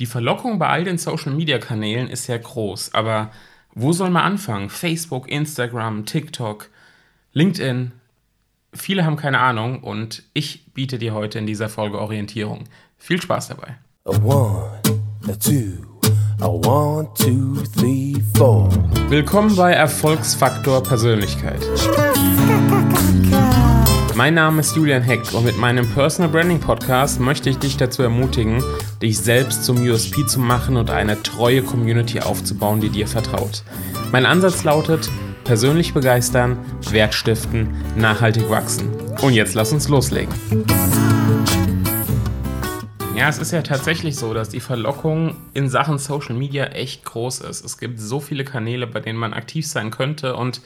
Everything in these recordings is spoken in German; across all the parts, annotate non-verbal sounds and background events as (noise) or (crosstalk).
Die Verlockung bei all den Social-Media-Kanälen ist ja groß, aber wo soll man anfangen? Facebook, Instagram, TikTok, LinkedIn. Viele haben keine Ahnung und ich biete dir heute in dieser Folge Orientierung. Viel Spaß dabei. A one, a two, a one, two, three, four. Willkommen bei Erfolgsfaktor Persönlichkeit. (laughs) Mein Name ist Julian Heck und mit meinem Personal Branding Podcast möchte ich dich dazu ermutigen, dich selbst zum USP zu machen und eine treue Community aufzubauen, die dir vertraut. Mein Ansatz lautet, persönlich begeistern, Wert stiften, nachhaltig wachsen. Und jetzt lass uns loslegen. Ja, es ist ja tatsächlich so, dass die Verlockung in Sachen Social Media echt groß ist. Es gibt so viele Kanäle, bei denen man aktiv sein könnte und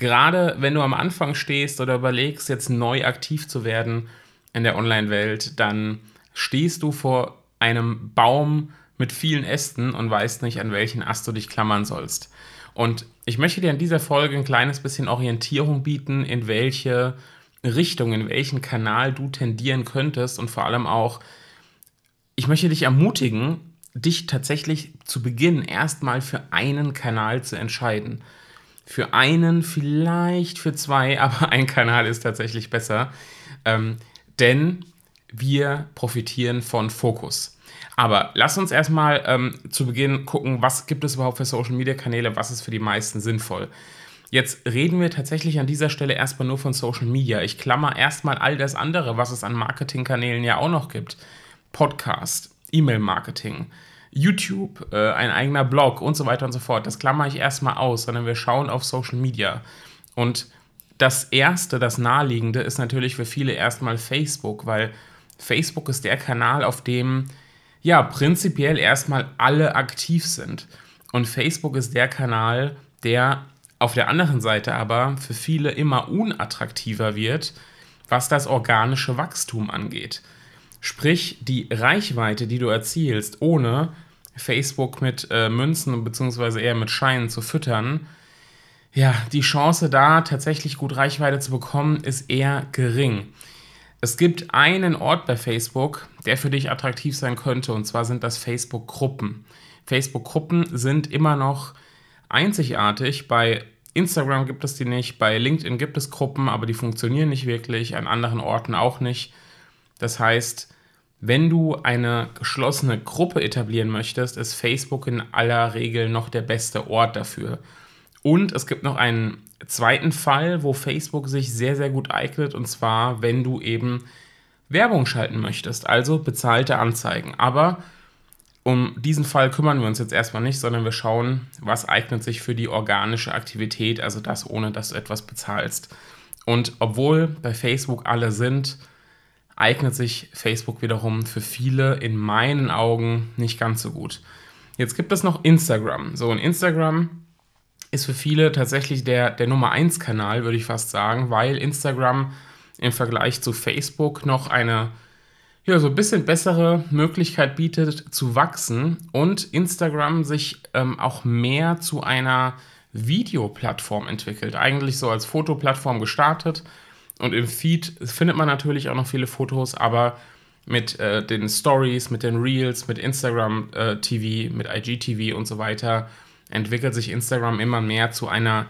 gerade wenn du am Anfang stehst oder überlegst, jetzt neu aktiv zu werden in der Online-Welt, dann stehst du vor einem Baum mit vielen Ästen und weißt nicht, an welchen Ast du dich klammern sollst. Und ich möchte dir in dieser Folge ein kleines bisschen Orientierung bieten, in welche Richtung, in welchen Kanal du tendieren könntest und vor allem auch, ich möchte dich ermutigen, dich tatsächlich zu Beginn erstmal für einen Kanal zu entscheiden für einen, vielleicht für zwei, (laughs) aber ein Kanal ist tatsächlich besser. Ähm, denn wir profitieren von Fokus. Aber lass uns erstmal ähm, zu Beginn gucken, was gibt es überhaupt für Social Media Kanäle, was ist für die meisten sinnvoll. Jetzt reden wir tatsächlich an dieser Stelle erstmal nur von Social Media. Ich klammer erstmal all das andere, was es an Marketingkanälen ja auch noch gibt. Podcast, E-Mail-Marketing, YouTube, äh, ein eigener Blog und so weiter und so fort. Das klammer ich erstmal aus, sondern wir schauen auf Social Media. Und das erste, das naheliegende ist natürlich für viele erstmal Facebook, weil Facebook ist der Kanal, auf dem ja prinzipiell erstmal alle aktiv sind. Und Facebook ist der Kanal, der auf der anderen Seite aber für viele immer unattraktiver wird, was das organische Wachstum angeht. Sprich, die Reichweite, die du erzielst, ohne Facebook mit äh, Münzen bzw. eher mit Scheinen zu füttern, ja, die Chance da tatsächlich gut Reichweite zu bekommen, ist eher gering. Es gibt einen Ort bei Facebook, der für dich attraktiv sein könnte, und zwar sind das Facebook-Gruppen. Facebook-Gruppen sind immer noch einzigartig. Bei Instagram gibt es die nicht, bei LinkedIn gibt es Gruppen, aber die funktionieren nicht wirklich, an anderen Orten auch nicht. Das heißt, wenn du eine geschlossene Gruppe etablieren möchtest, ist Facebook in aller Regel noch der beste Ort dafür. Und es gibt noch einen zweiten Fall, wo Facebook sich sehr, sehr gut eignet, und zwar, wenn du eben Werbung schalten möchtest, also bezahlte Anzeigen. Aber um diesen Fall kümmern wir uns jetzt erstmal nicht, sondern wir schauen, was eignet sich für die organische Aktivität, also das ohne, dass du etwas bezahlst. Und obwohl bei Facebook alle sind, eignet sich Facebook wiederum für viele in meinen Augen nicht ganz so gut. Jetzt gibt es noch Instagram. So, und Instagram ist für viele tatsächlich der, der Nummer 1 Kanal, würde ich fast sagen, weil Instagram im Vergleich zu Facebook noch eine ja, so ein bisschen bessere Möglichkeit bietet zu wachsen und Instagram sich ähm, auch mehr zu einer Videoplattform entwickelt. Eigentlich so als Fotoplattform gestartet und im Feed findet man natürlich auch noch viele Fotos, aber mit äh, den Stories, mit den Reels, mit Instagram äh, TV, mit IGTV und so weiter entwickelt sich Instagram immer mehr zu einer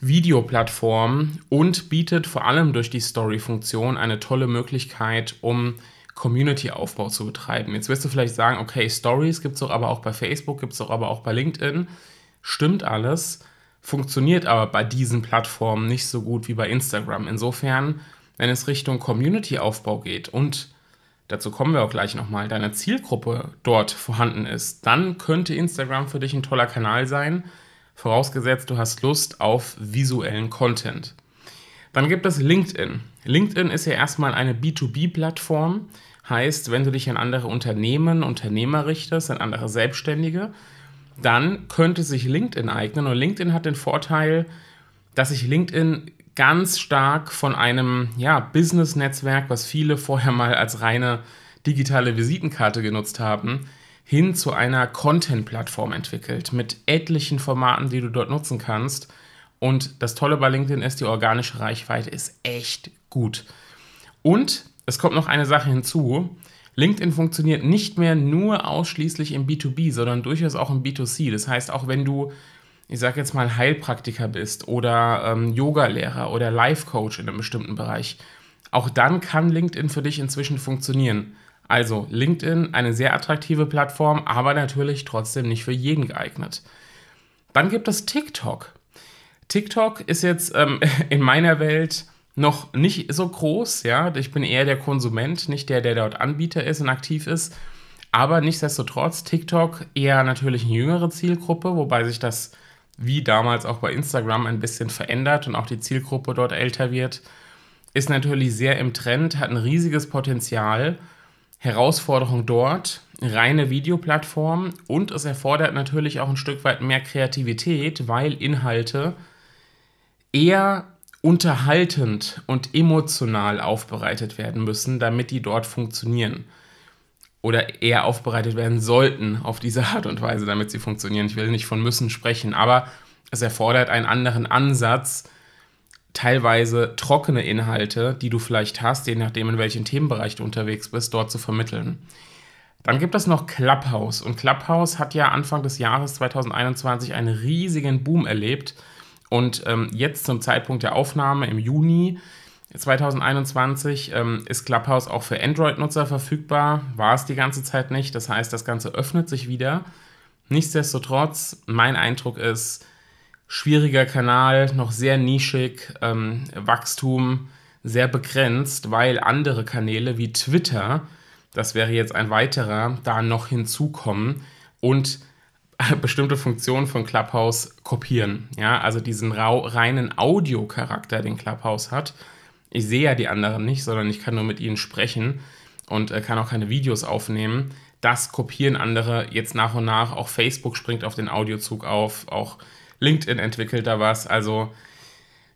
Videoplattform und bietet vor allem durch die Story-Funktion eine tolle Möglichkeit, um Community-Aufbau zu betreiben. Jetzt wirst du vielleicht sagen, okay, Stories gibt es doch aber auch bei Facebook, gibt es doch aber auch bei LinkedIn. Stimmt alles funktioniert aber bei diesen Plattformen nicht so gut wie bei Instagram. Insofern, wenn es Richtung Community-Aufbau geht und dazu kommen wir auch gleich nochmal, deine Zielgruppe dort vorhanden ist, dann könnte Instagram für dich ein toller Kanal sein, vorausgesetzt du hast Lust auf visuellen Content. Dann gibt es LinkedIn. LinkedIn ist ja erstmal eine B2B-Plattform, heißt, wenn du dich an andere Unternehmen, Unternehmer richtest, an andere Selbstständige, dann könnte sich LinkedIn eignen. Und LinkedIn hat den Vorteil, dass sich LinkedIn ganz stark von einem ja, Business-Netzwerk, was viele vorher mal als reine digitale Visitenkarte genutzt haben, hin zu einer Content-Plattform entwickelt mit etlichen Formaten, die du dort nutzen kannst. Und das Tolle bei LinkedIn ist, die organische Reichweite ist echt gut. Und es kommt noch eine Sache hinzu. LinkedIn funktioniert nicht mehr nur ausschließlich im B2B, sondern durchaus auch im B2C. Das heißt, auch wenn du, ich sage jetzt mal, Heilpraktiker bist oder ähm, Yogalehrer oder Life-Coach in einem bestimmten Bereich, auch dann kann LinkedIn für dich inzwischen funktionieren. Also LinkedIn, eine sehr attraktive Plattform, aber natürlich trotzdem nicht für jeden geeignet. Dann gibt es TikTok. TikTok ist jetzt ähm, (laughs) in meiner Welt noch nicht so groß, ja. Ich bin eher der Konsument, nicht der, der dort Anbieter ist und aktiv ist. Aber nichtsdestotrotz, TikTok eher natürlich eine jüngere Zielgruppe, wobei sich das wie damals auch bei Instagram ein bisschen verändert und auch die Zielgruppe dort älter wird. Ist natürlich sehr im Trend, hat ein riesiges Potenzial. Herausforderung dort, reine Videoplattform und es erfordert natürlich auch ein Stück weit mehr Kreativität, weil Inhalte eher unterhaltend und emotional aufbereitet werden müssen, damit die dort funktionieren. Oder eher aufbereitet werden sollten auf diese Art und Weise, damit sie funktionieren. Ich will nicht von müssen sprechen, aber es erfordert einen anderen Ansatz, teilweise trockene Inhalte, die du vielleicht hast, je nachdem, in welchem Themenbereich du unterwegs bist, dort zu vermitteln. Dann gibt es noch Clubhouse. Und Clubhouse hat ja Anfang des Jahres 2021 einen riesigen Boom erlebt und ähm, jetzt zum Zeitpunkt der Aufnahme im Juni 2021 ähm, ist Clubhouse auch für Android-Nutzer verfügbar. War es die ganze Zeit nicht. Das heißt, das Ganze öffnet sich wieder. Nichtsdestotrotz, mein Eindruck ist, schwieriger Kanal, noch sehr nischig, ähm, Wachstum sehr begrenzt, weil andere Kanäle wie Twitter, das wäre jetzt ein weiterer, da noch hinzukommen und (laughs) bestimmte Funktionen von Clubhouse kopieren. Ja, also diesen reinen Audiocharakter, den Clubhouse hat. Ich sehe ja die anderen nicht, sondern ich kann nur mit ihnen sprechen und äh, kann auch keine Videos aufnehmen. Das kopieren andere jetzt nach und nach. Auch Facebook springt auf den Audiozug auf. Auch LinkedIn entwickelt da was. Also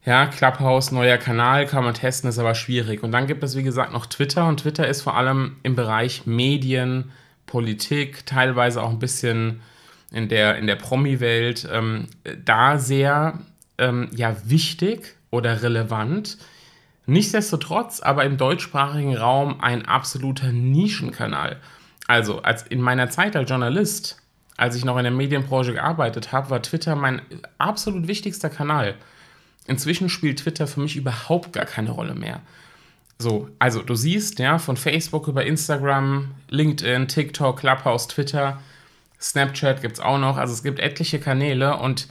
ja, Clubhouse, neuer Kanal, kann man testen, ist aber schwierig. Und dann gibt es, wie gesagt, noch Twitter. Und Twitter ist vor allem im Bereich Medien, Politik, teilweise auch ein bisschen in der, in der Promi-Welt ähm, da sehr ähm, ja, wichtig oder relevant. Nichtsdestotrotz aber im deutschsprachigen Raum ein absoluter Nischenkanal. Also als in meiner Zeit als Journalist, als ich noch in der Medienbranche gearbeitet habe, war Twitter mein absolut wichtigster Kanal. Inzwischen spielt Twitter für mich überhaupt gar keine Rolle mehr. So, also du siehst, ja, von Facebook über Instagram, LinkedIn, TikTok, Clubhouse, Twitter, Snapchat gibt es auch noch. Also es gibt etliche Kanäle und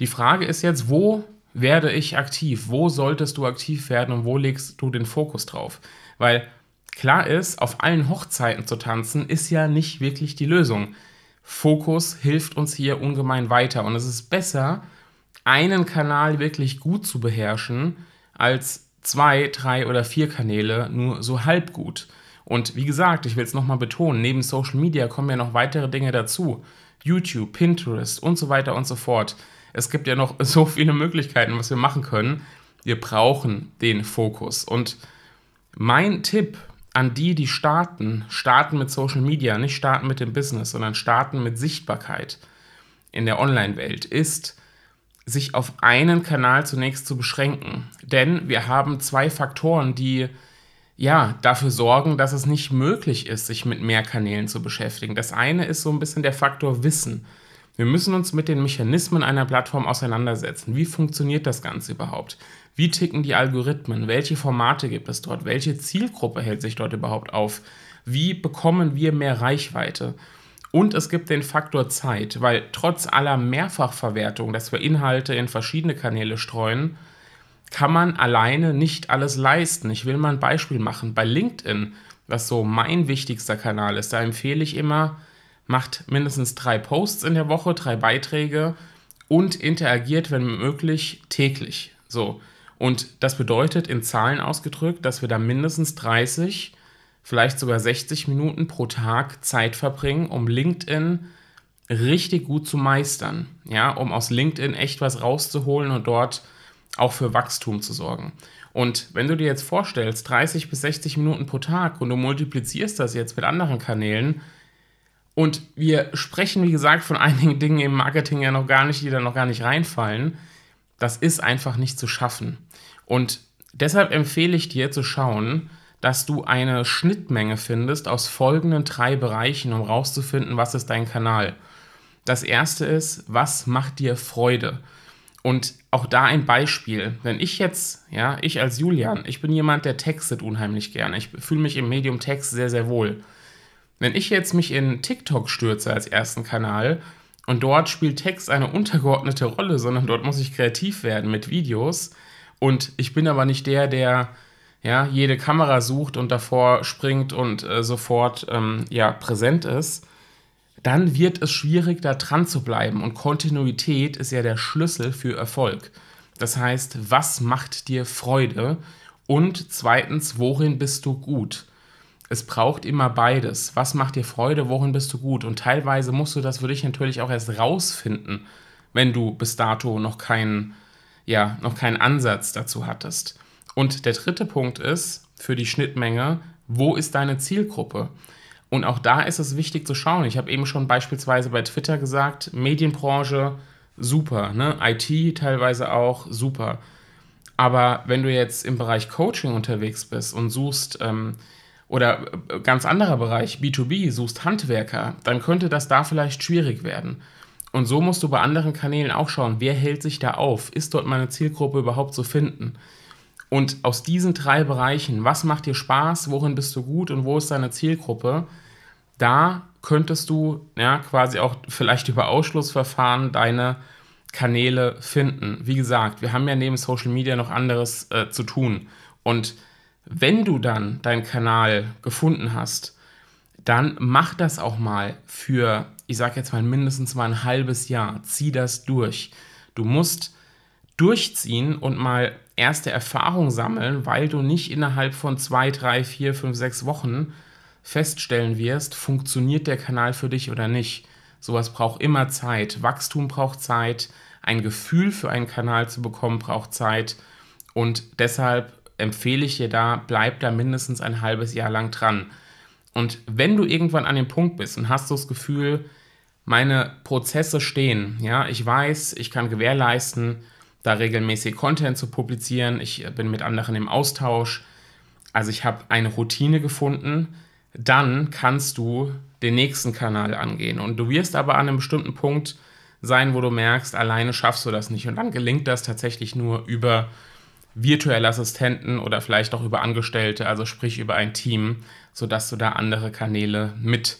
die Frage ist jetzt, wo werde ich aktiv? Wo solltest du aktiv werden und wo legst du den Fokus drauf? Weil klar ist, auf allen Hochzeiten zu tanzen ist ja nicht wirklich die Lösung. Fokus hilft uns hier ungemein weiter und es ist besser, einen Kanal wirklich gut zu beherrschen, als zwei, drei oder vier Kanäle nur so halb gut. Und wie gesagt, ich will es nochmal betonen, neben Social Media kommen ja noch weitere Dinge dazu. YouTube, Pinterest und so weiter und so fort. Es gibt ja noch (laughs) so viele Möglichkeiten, was wir machen können. Wir brauchen den Fokus. Und mein Tipp an die, die starten, starten mit Social Media, nicht starten mit dem Business, sondern starten mit Sichtbarkeit in der Online-Welt, ist, sich auf einen Kanal zunächst zu beschränken. Denn wir haben zwei Faktoren, die ja, dafür sorgen, dass es nicht möglich ist, sich mit mehr Kanälen zu beschäftigen. Das eine ist so ein bisschen der Faktor Wissen. Wir müssen uns mit den Mechanismen einer Plattform auseinandersetzen. Wie funktioniert das Ganze überhaupt? Wie ticken die Algorithmen? Welche Formate gibt es dort? Welche Zielgruppe hält sich dort überhaupt auf? Wie bekommen wir mehr Reichweite? Und es gibt den Faktor Zeit, weil trotz aller Mehrfachverwertung, dass wir Inhalte in verschiedene Kanäle streuen, kann man alleine nicht alles leisten. Ich will mal ein Beispiel machen. Bei LinkedIn, was so mein wichtigster Kanal ist, da empfehle ich immer, macht mindestens drei Posts in der Woche, drei Beiträge und interagiert, wenn möglich, täglich. So. Und das bedeutet in Zahlen ausgedrückt, dass wir da mindestens 30, vielleicht sogar 60 Minuten pro Tag Zeit verbringen, um LinkedIn richtig gut zu meistern. Ja, um aus LinkedIn echt was rauszuholen und dort auch für Wachstum zu sorgen. Und wenn du dir jetzt vorstellst, 30 bis 60 Minuten pro Tag und du multiplizierst das jetzt mit anderen Kanälen, und wir sprechen, wie gesagt, von (laughs) einigen Dingen im Marketing ja noch gar nicht, die da noch gar nicht reinfallen, das ist einfach nicht zu schaffen. Und deshalb empfehle ich dir zu schauen, dass du eine Schnittmenge findest aus folgenden drei Bereichen, um rauszufinden, was ist dein Kanal. Das erste ist, was macht dir Freude? Und auch da ein Beispiel. Wenn ich jetzt, ja, ich als Julian, ich bin jemand, der textet unheimlich gerne. Ich fühle mich im Medium Text sehr, sehr wohl. Wenn ich jetzt mich in TikTok stürze als ersten Kanal und dort spielt Text eine untergeordnete Rolle, sondern dort muss ich kreativ werden mit Videos und ich bin aber nicht der, der ja, jede Kamera sucht und davor springt und äh, sofort ähm, ja, präsent ist, dann wird es schwierig, da dran zu bleiben. Und Kontinuität ist ja der Schlüssel für Erfolg. Das heißt, was macht dir Freude? Und zweitens, worin bist du gut? Es braucht immer beides. Was macht dir Freude? Worin bist du gut? Und teilweise musst du das für dich natürlich auch erst rausfinden, wenn du bis dato noch keinen, ja, noch keinen Ansatz dazu hattest. Und der dritte Punkt ist für die Schnittmenge, wo ist deine Zielgruppe? Und auch da ist es wichtig zu schauen. Ich habe eben schon beispielsweise bei Twitter gesagt, Medienbranche super, ne? IT teilweise auch super. Aber wenn du jetzt im Bereich Coaching unterwegs bist und suchst, ähm, oder äh, ganz anderer Bereich, B2B, suchst Handwerker, dann könnte das da vielleicht schwierig werden. Und so musst du bei anderen Kanälen auch schauen, wer hält sich da auf? Ist dort meine Zielgruppe überhaupt zu finden? Und aus diesen drei Bereichen, was macht dir Spaß, worin bist du gut und wo ist deine Zielgruppe, da könntest du ja quasi auch vielleicht über Ausschlussverfahren deine Kanäle finden. Wie gesagt, wir haben ja neben Social Media noch anderes äh, zu tun. Und wenn du dann deinen Kanal gefunden hast, dann mach das auch mal für, ich sag jetzt mal mindestens mal ein halbes Jahr. Zieh das durch. Du musst durchziehen und mal erste Erfahrung sammeln, weil du nicht innerhalb von zwei, drei, vier, fünf, sechs Wochen feststellen wirst, funktioniert der Kanal für dich oder nicht. Sowas braucht immer Zeit. Wachstum braucht Zeit. Ein Gefühl für einen Kanal zu bekommen braucht Zeit. Und deshalb empfehle ich dir da, bleib da mindestens ein halbes Jahr lang dran. Und wenn du irgendwann an dem Punkt bist und hast so das Gefühl, meine Prozesse stehen, ja, ich weiß, ich kann gewährleisten, da regelmäßig Content zu publizieren, ich bin mit anderen im Austausch, also ich habe eine Routine gefunden, dann kannst du den nächsten Kanal angehen. Und du wirst aber an einem bestimmten Punkt sein, wo du merkst, alleine schaffst du das nicht. Und dann gelingt das tatsächlich nur über virtuelle Assistenten oder vielleicht auch über Angestellte, also sprich über ein Team, sodass du da andere Kanäle mit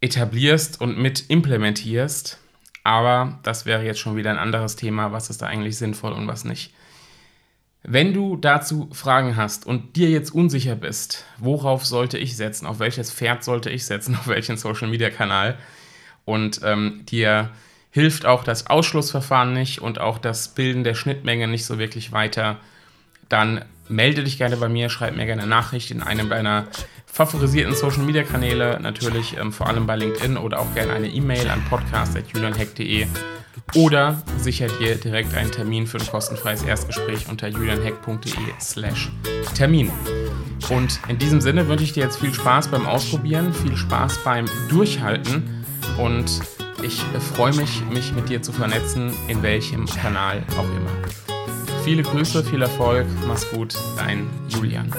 etablierst und mit implementierst. Aber das wäre jetzt schon wieder ein anderes Thema, was ist da eigentlich sinnvoll und was nicht. Wenn du dazu Fragen hast und dir jetzt unsicher bist, worauf sollte ich setzen, auf welches Pferd sollte ich setzen, (laughs) auf welchen Social-Media-Kanal und ähm, dir hilft auch das Ausschlussverfahren nicht und auch das Bilden der Schnittmenge nicht so wirklich weiter, dann melde dich gerne bei mir, schreib mir gerne eine Nachricht in einem deiner favorisierten Social Media Kanäle, natürlich ähm, vor allem bei LinkedIn oder auch gerne eine E-Mail an podcast.julianheck.de oder sicher dir direkt einen Termin für ein kostenfreies Erstgespräch unter julianheck.de/slash Termin. Und in diesem Sinne wünsche ich dir jetzt viel Spaß beim Ausprobieren, viel Spaß beim Durchhalten und ich freue mich, mich mit dir zu vernetzen, in welchem Kanal auch immer. Viele Grüße, viel Erfolg, mach's gut, dein Julian.